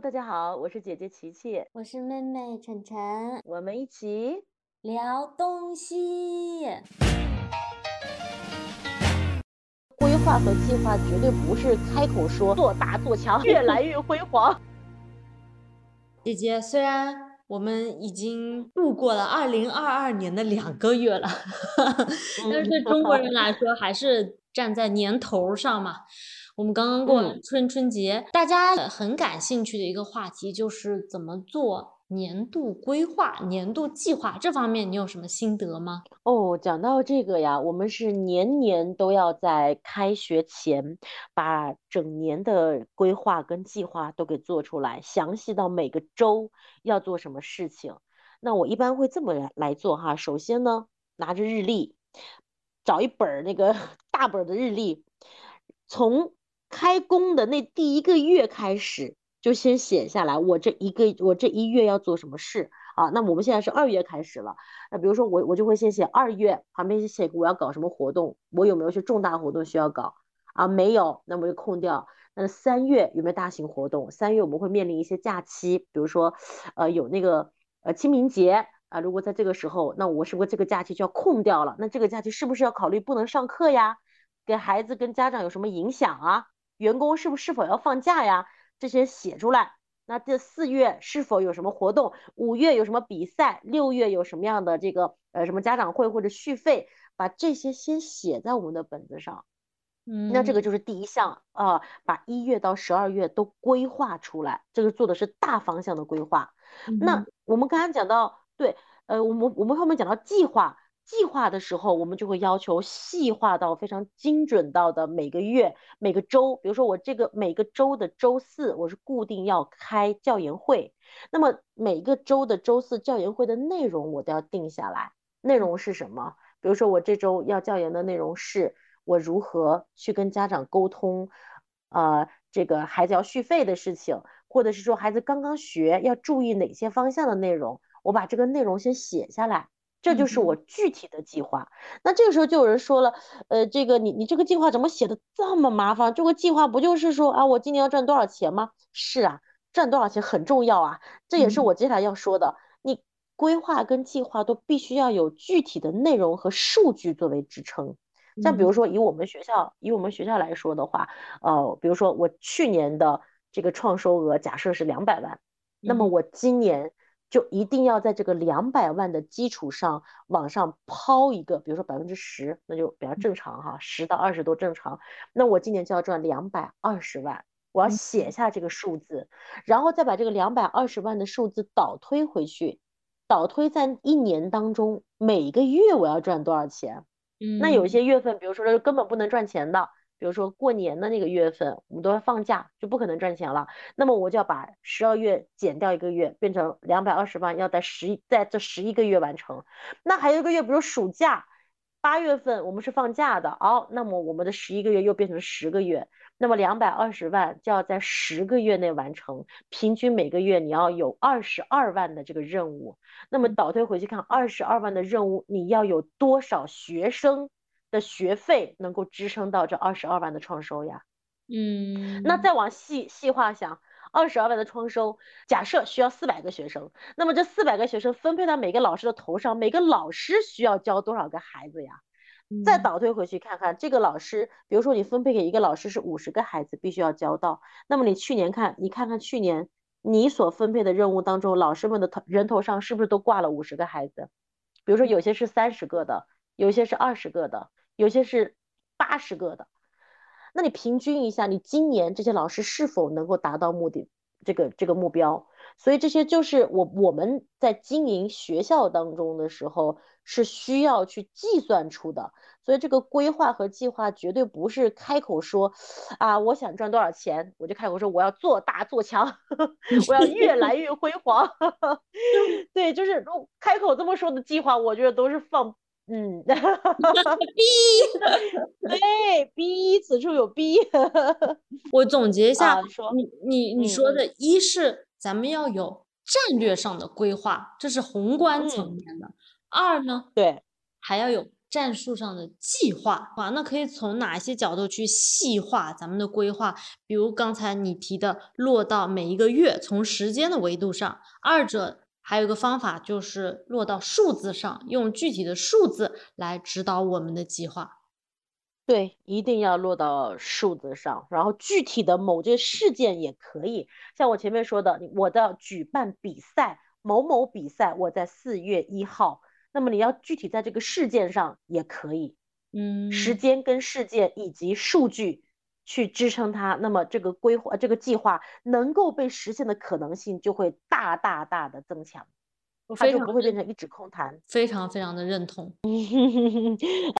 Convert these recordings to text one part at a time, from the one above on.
Hello，大家好，我是姐姐琪琪，我是妹妹晨晨，我们一起聊东西。规划和计划绝对不是开口说做大做强，越来越辉煌。姐姐，虽然我们已经度过了二零二二年的两个月了，但是对中国人来说，还是站在年头上嘛。我们刚刚过春春节，大家很感兴趣的一个话题就是怎么做年度规划、年度计划。这方面你有什么心得吗？哦，讲到这个呀，我们是年年都要在开学前把整年的规划跟计划都给做出来，详细到每个周要做什么事情。那我一般会这么来来做哈。首先呢，拿着日历，找一本那个 大本的日历，从开工的那第一个月开始，就先写下来，我这一个我这一月要做什么事啊？那我们现在是二月开始了，那比如说我我就会先写二月，旁边写我要搞什么活动，我有没有些重大活动需要搞啊？没有，那么就空掉。那三月有没有大型活动？三月我们会面临一些假期，比如说呃有那个呃清明节啊，如果在这个时候，那我是不是这个假期就要空掉了？那这个假期是不是要考虑不能上课呀？给孩子跟家长有什么影响啊？员工是不是是否要放假呀？这些写出来。那这四月是否有什么活动？五月有什么比赛？六月有什么样的这个呃什么家长会或者续费？把这些先写在我们的本子上。嗯，那这个就是第一项啊，把一月到十二月都规划出来。这个做的是大方向的规划。那我们刚刚讲到，对，呃，我们我们后面讲到计划。计划的时候，我们就会要求细化到非常精准到的每个月、每个周。比如说，我这个每个周的周四，我是固定要开教研会。那么每个周的周四教研会的内容，我都要定下来。内容是什么？比如说，我这周要教研的内容是，我如何去跟家长沟通，呃，这个孩子要续费的事情，或者是说孩子刚刚学要注意哪些方向的内容，我把这个内容先写下来。这就是我具体的计划。那这个时候就有人说了，呃，这个你你这个计划怎么写的这么麻烦？这个计划不就是说啊，我今年要赚多少钱吗？是啊，赚多少钱很重要啊。这也是我接下来要说的。你规划跟计划都必须要有具体的内容和数据作为支撑。像比如说以我们学校以我们学校来说的话，呃，比如说我去年的这个创收额假设是两百万，那么我今年。就一定要在这个两百万的基础上往上抛一个，比如说百分之十，那就比较正常哈，十到二十都正常。那我今年就要赚两百二十万，我要写下这个数字，然后再把这个两百二十万的数字倒推回去，倒推在一年当中每个月我要赚多少钱。嗯，那有一些月份，比如说根本不能赚钱的。比如说过年的那个月份，我们都要放假，就不可能赚钱了。那么我就要把十二月减掉一个月，变成两百二十万，要在十在这十一个月完成。那还有一个月，比如暑假，八月份我们是放假的，哦，那么我们的十一个月又变成十个月，那么两百二十万就要在十个月内完成，平均每个月你要有二十二万的这个任务。那么倒推回去看，二十二万的任务，你要有多少学生？的学费能够支撑到这二十二万的创收呀？嗯，那再往细细化想，二十二万的创收，假设需要四百个学生，那么这四百个学生分配到每个老师的头上，每个老师需要教多少个孩子呀？再倒推回去看看，这个老师，比如说你分配给一个老师是五十个孩子，必须要教到，那么你去年看，你看看去年你所分配的任务当中，老师们的头人头上是不是都挂了五十个孩子？比如说有些是三十个的，有些是二十个的。有些是八十个的，那你平均一下，你今年这些老师是否能够达到目的这个这个目标？所以这些就是我我们在经营学校当中的时候是需要去计算出的。所以这个规划和计划绝对不是开口说啊，我想赚多少钱，我就开口说我要做大做强，我要越来越辉煌。对，就是开口这么说的计划，我觉得都是放。嗯，逼，对，逼，此处有逼。我总结一下，你你你说的，一是咱们要有战略上的规划，这是宏观层面的；二呢，对，还要有战术上的计划，哇，那可以从哪些角度去细化咱们的规划？比如刚才你提的，落到每一个月，从时间的维度上；二者还有一个方法就是落到数字上，用具体的数字来指导我们的计划。对，一定要落到数字上，然后具体的某件事件也可以，像我前面说的，我的举办比赛，某某比赛，我在四月一号，那么你要具体在这个事件上也可以，嗯，时间跟事件以及数据去支撑它，那么这个规划这个计划能够被实现的可能性就会大大大的增强，它就不会变成一纸空谈，非常非常的认同。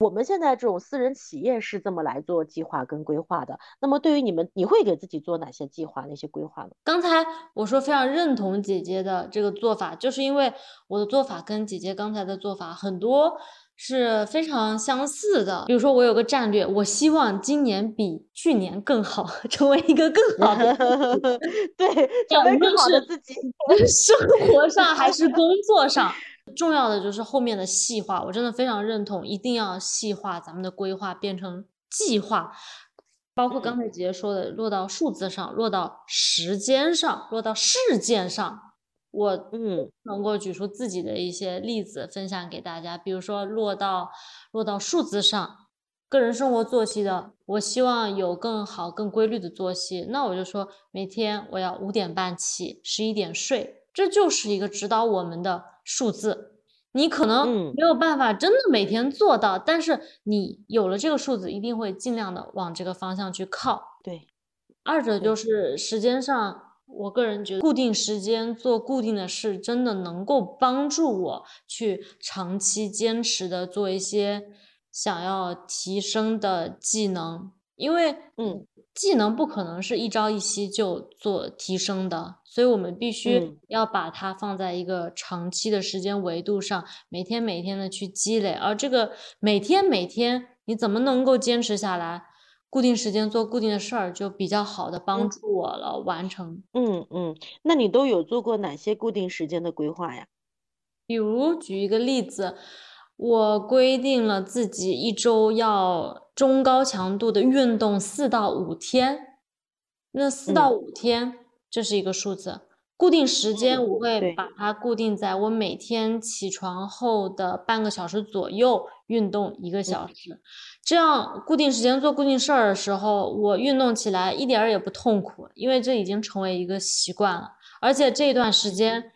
我们现在这种私人企业是这么来做计划跟规划的。那么对于你们，你会给自己做哪些计划、哪些规划呢？刚才我说非常认同姐姐的这个做法，就是因为我的做法跟姐姐刚才的做法很多是非常相似的。比如说，我有个战略，我希望今年比去年更好，成为一个更好的，对，成为更好的自己，生活上还是工作上。重要的就是后面的细化，我真的非常认同，一定要细化咱们的规划变成计划，包括刚才姐姐说的，落到数字上，落到时间上，落到事件上，我嗯能够举出自己的一些例子分享给大家，比如说落到落到数字上，个人生活作息的，我希望有更好更规律的作息，那我就说每天我要五点半起，十一点睡，这就是一个指导我们的。数字，你可能没有办法真的每天做到，但是你有了这个数字，一定会尽量的往这个方向去靠。对，二者就是时间上，我个人觉得固定时间做固定的事，真的能够帮助我去长期坚持的做一些想要提升的技能，因为嗯。技能不可能是一朝一夕就做提升的，所以我们必须要把它放在一个长期的时间维度上，每天每天的去积累。而这个每天每天你怎么能够坚持下来？固定时间做固定的事儿，就比较好的帮助我了完成。嗯嗯，那你都有做过哪些固定时间的规划呀？比如举一个例子。我规定了自己一周要中高强度的运动四到五天，那四到五天这是一个数字，固定时间我会把它固定在我每天起床后的半个小时左右运动一个小时，这样固定时间做固定事儿的时候，我运动起来一点儿也不痛苦，因为这已经成为一个习惯了，而且这段时间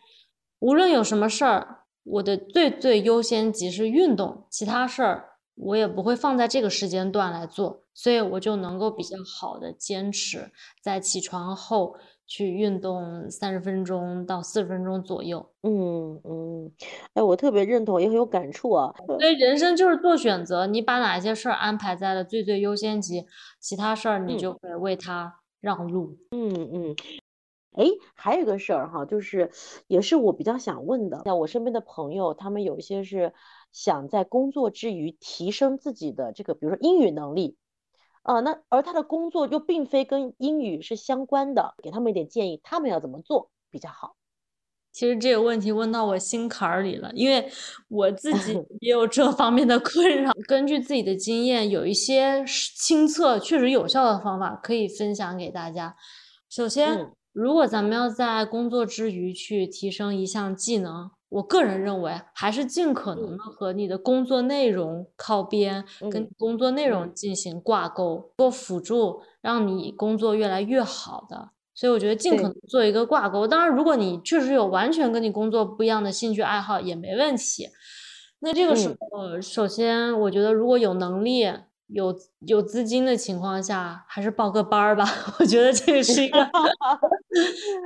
无论有什么事儿。我的最最优先级是运动，其他事儿我也不会放在这个时间段来做，所以我就能够比较好的坚持在起床后去运动三十分钟到四十分钟左右。嗯嗯，哎，我特别认同，也很有感触啊。所以人生就是做选择，你把哪些事儿安排在了最最优先级，其他事儿你就会为他让路。嗯嗯。哎，还有个事儿哈，就是也是我比较想问的，像我身边的朋友，他们有一些是想在工作之余提升自己的这个，比如说英语能力，呃，那而他的工作又并非跟英语是相关的，给他们一点建议，他们要怎么做比较好？其实这个问题问到我心坎儿里了，因为我自己 也有这方面的困扰。根据自己的经验，有一些亲测确实有效的方法可以分享给大家。首先。如果咱们要在工作之余去提升一项技能，我个人认为还是尽可能的和你的工作内容靠边，跟工作内容进行挂钩，做辅助，让你工作越来越好的。所以我觉得尽可能做一个挂钩。当然，如果你确实有完全跟你工作不一样的兴趣爱好也没问题。那这个时候，首先我觉得如果有能力。有有资金的情况下，还是报个班儿吧。我觉得这个是一个，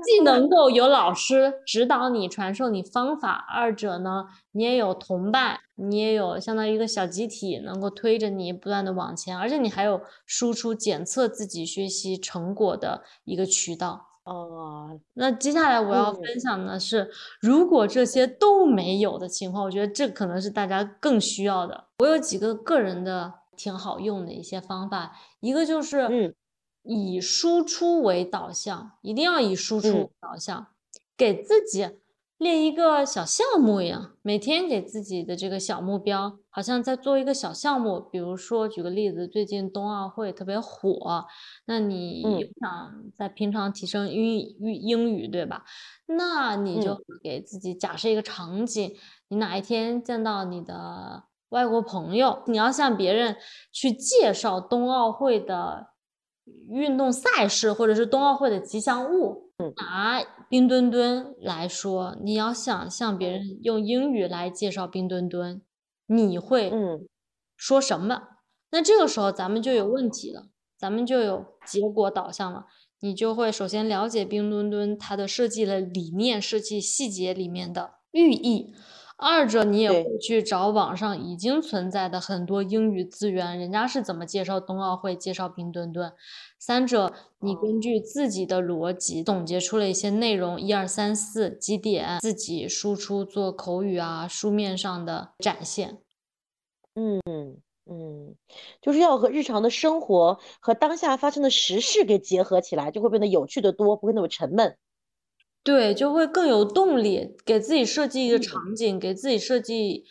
既能够有老师指导你、传授你方法，二者呢，你也有同伴，你也有相当于一个小集体，能够推着你不断的往前，而且你还有输出检测自己学习成果的一个渠道。哦，那接下来我要分享的是，如果这些都没有的情况，我觉得这可能是大家更需要的。我有几个个人的。挺好用的一些方法，一个就是以输出为导向，一定要以输出为导向，给自己列一个小项目一样，每天给自己的这个小目标，好像在做一个小项目。比如说，举个例子，最近冬奥会特别火，那你想在平常提升英语英语，对吧？那你就给自己假设一个场景，你哪一天见到你的外国朋友，你要向别人去介绍冬奥会的运动赛事，或者是冬奥会的吉祥物。拿冰墩墩来说，你要想向别人用英语来介绍冰墩墩，你会说什么？那这个时候咱们就有问题了，咱们就有结果导向了。你就会首先了解冰墩墩它的设计的理念、设计细节里面的寓意。二者，你也会去找网上已经存在的很多英语资源，人家是怎么介绍冬奥会、介绍冰墩墩。三者，你根据自己的逻辑总结出了一些内容，一二三四几点，自己输出做口语啊，书面上的展现。嗯嗯，就是要和日常的生活和当下发生的时事给结合起来，就会变得有趣的多，不会那么沉闷。对，就会更有动力，给自己设计一个场景，给自己设计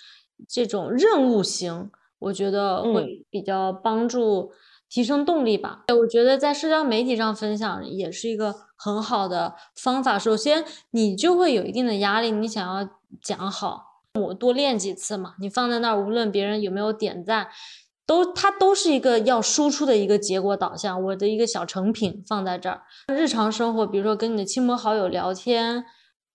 这种任务型，我觉得会比较帮助提升动力吧。我觉得在社交媒体上分享也是一个很好的方法。首先，你就会有一定的压力，你想要讲好，我多练几次嘛。你放在那儿，无论别人有没有点赞。都，它都是一个要输出的一个结果导向。我的一个小成品放在这儿，日常生活，比如说跟你的亲朋好友聊天，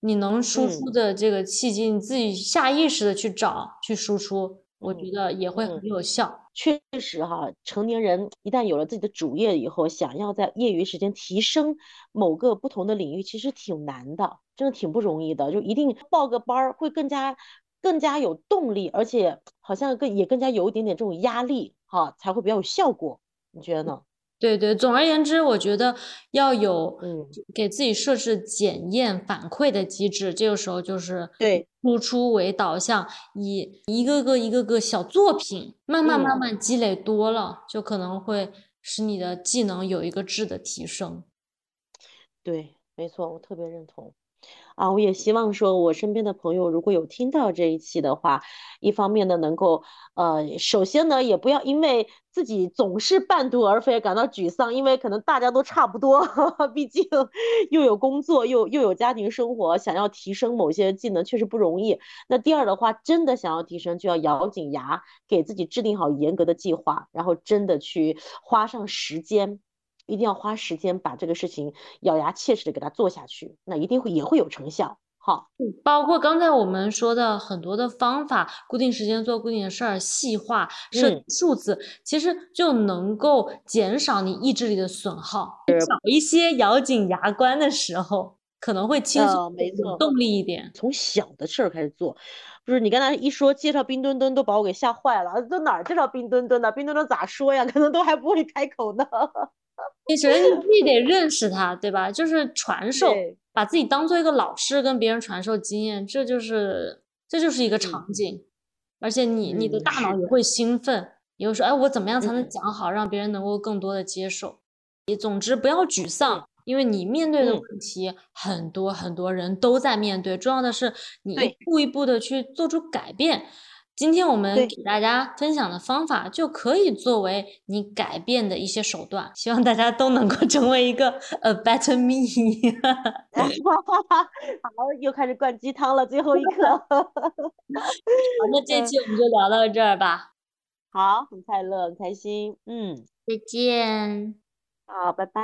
你能输出的这个契机，你自己下意识的去找去输出，我觉得也会很有效。确实哈，成年人一旦有了自己的主业以后，想要在业余时间提升某个不同的领域，其实挺难的，真的挺不容易的。就一定报个班儿，会更加。更加有动力，而且好像更也更加有一点点这种压力，哈，才会比较有效果。你觉得呢？对对，总而言之，我觉得要有嗯，给自己设置检验反馈的机制。这个时候就是对输出为导向，以一个个一个个小作品，慢慢慢慢积累多了，就可能会使你的技能有一个质的提升。对，没错，我特别认同。啊，我也希望说，我身边的朋友如果有听到这一期的话，一方面呢，能够呃，首先呢，也不要因为自己总是半途而废感到沮丧，因为可能大家都差不多，毕竟又有工作又又有家庭生活，想要提升某些技能确实不容易。那第二的话，真的想要提升，就要咬紧牙，给自己制定好严格的计划，然后真的去花上时间。一定要花时间把这个事情咬牙切齿的给它做下去，那一定会也会有成效。好，包括刚才我们说的很多的方法，固定时间做固定的事儿，细化设数字，其实就能够减少你意志力的损耗。少一些咬紧牙关的时候，可能会轻松，没错，动力一点。从小的事儿开始做，不是你刚才一说介绍冰墩墩，都把我给吓坏了。都哪儿介绍冰墩墩呢？冰墩墩咋说呀？可能都还不会开口呢。你首先你自己得认识他，对吧？就是传授，把自己当做一个老师，跟别人传授经验，这就是这就是一个场景。而且你你的大脑也会兴奋，也会说，哎，我怎么样才能讲好，让别人能够更多的接受？你总之不要沮丧，因为你面对的问题很多，很多人都在面对。重要的是你一步一步的去做出改变。今天我们给大家分享的方法，就可以作为你改变的一些手段。希望大家都能够 成为一个 a better me。好，又开始灌鸡汤了，最后一刻。好，那这期我们就聊到这儿吧。好，很快乐，很开心。嗯，再见。好，拜拜。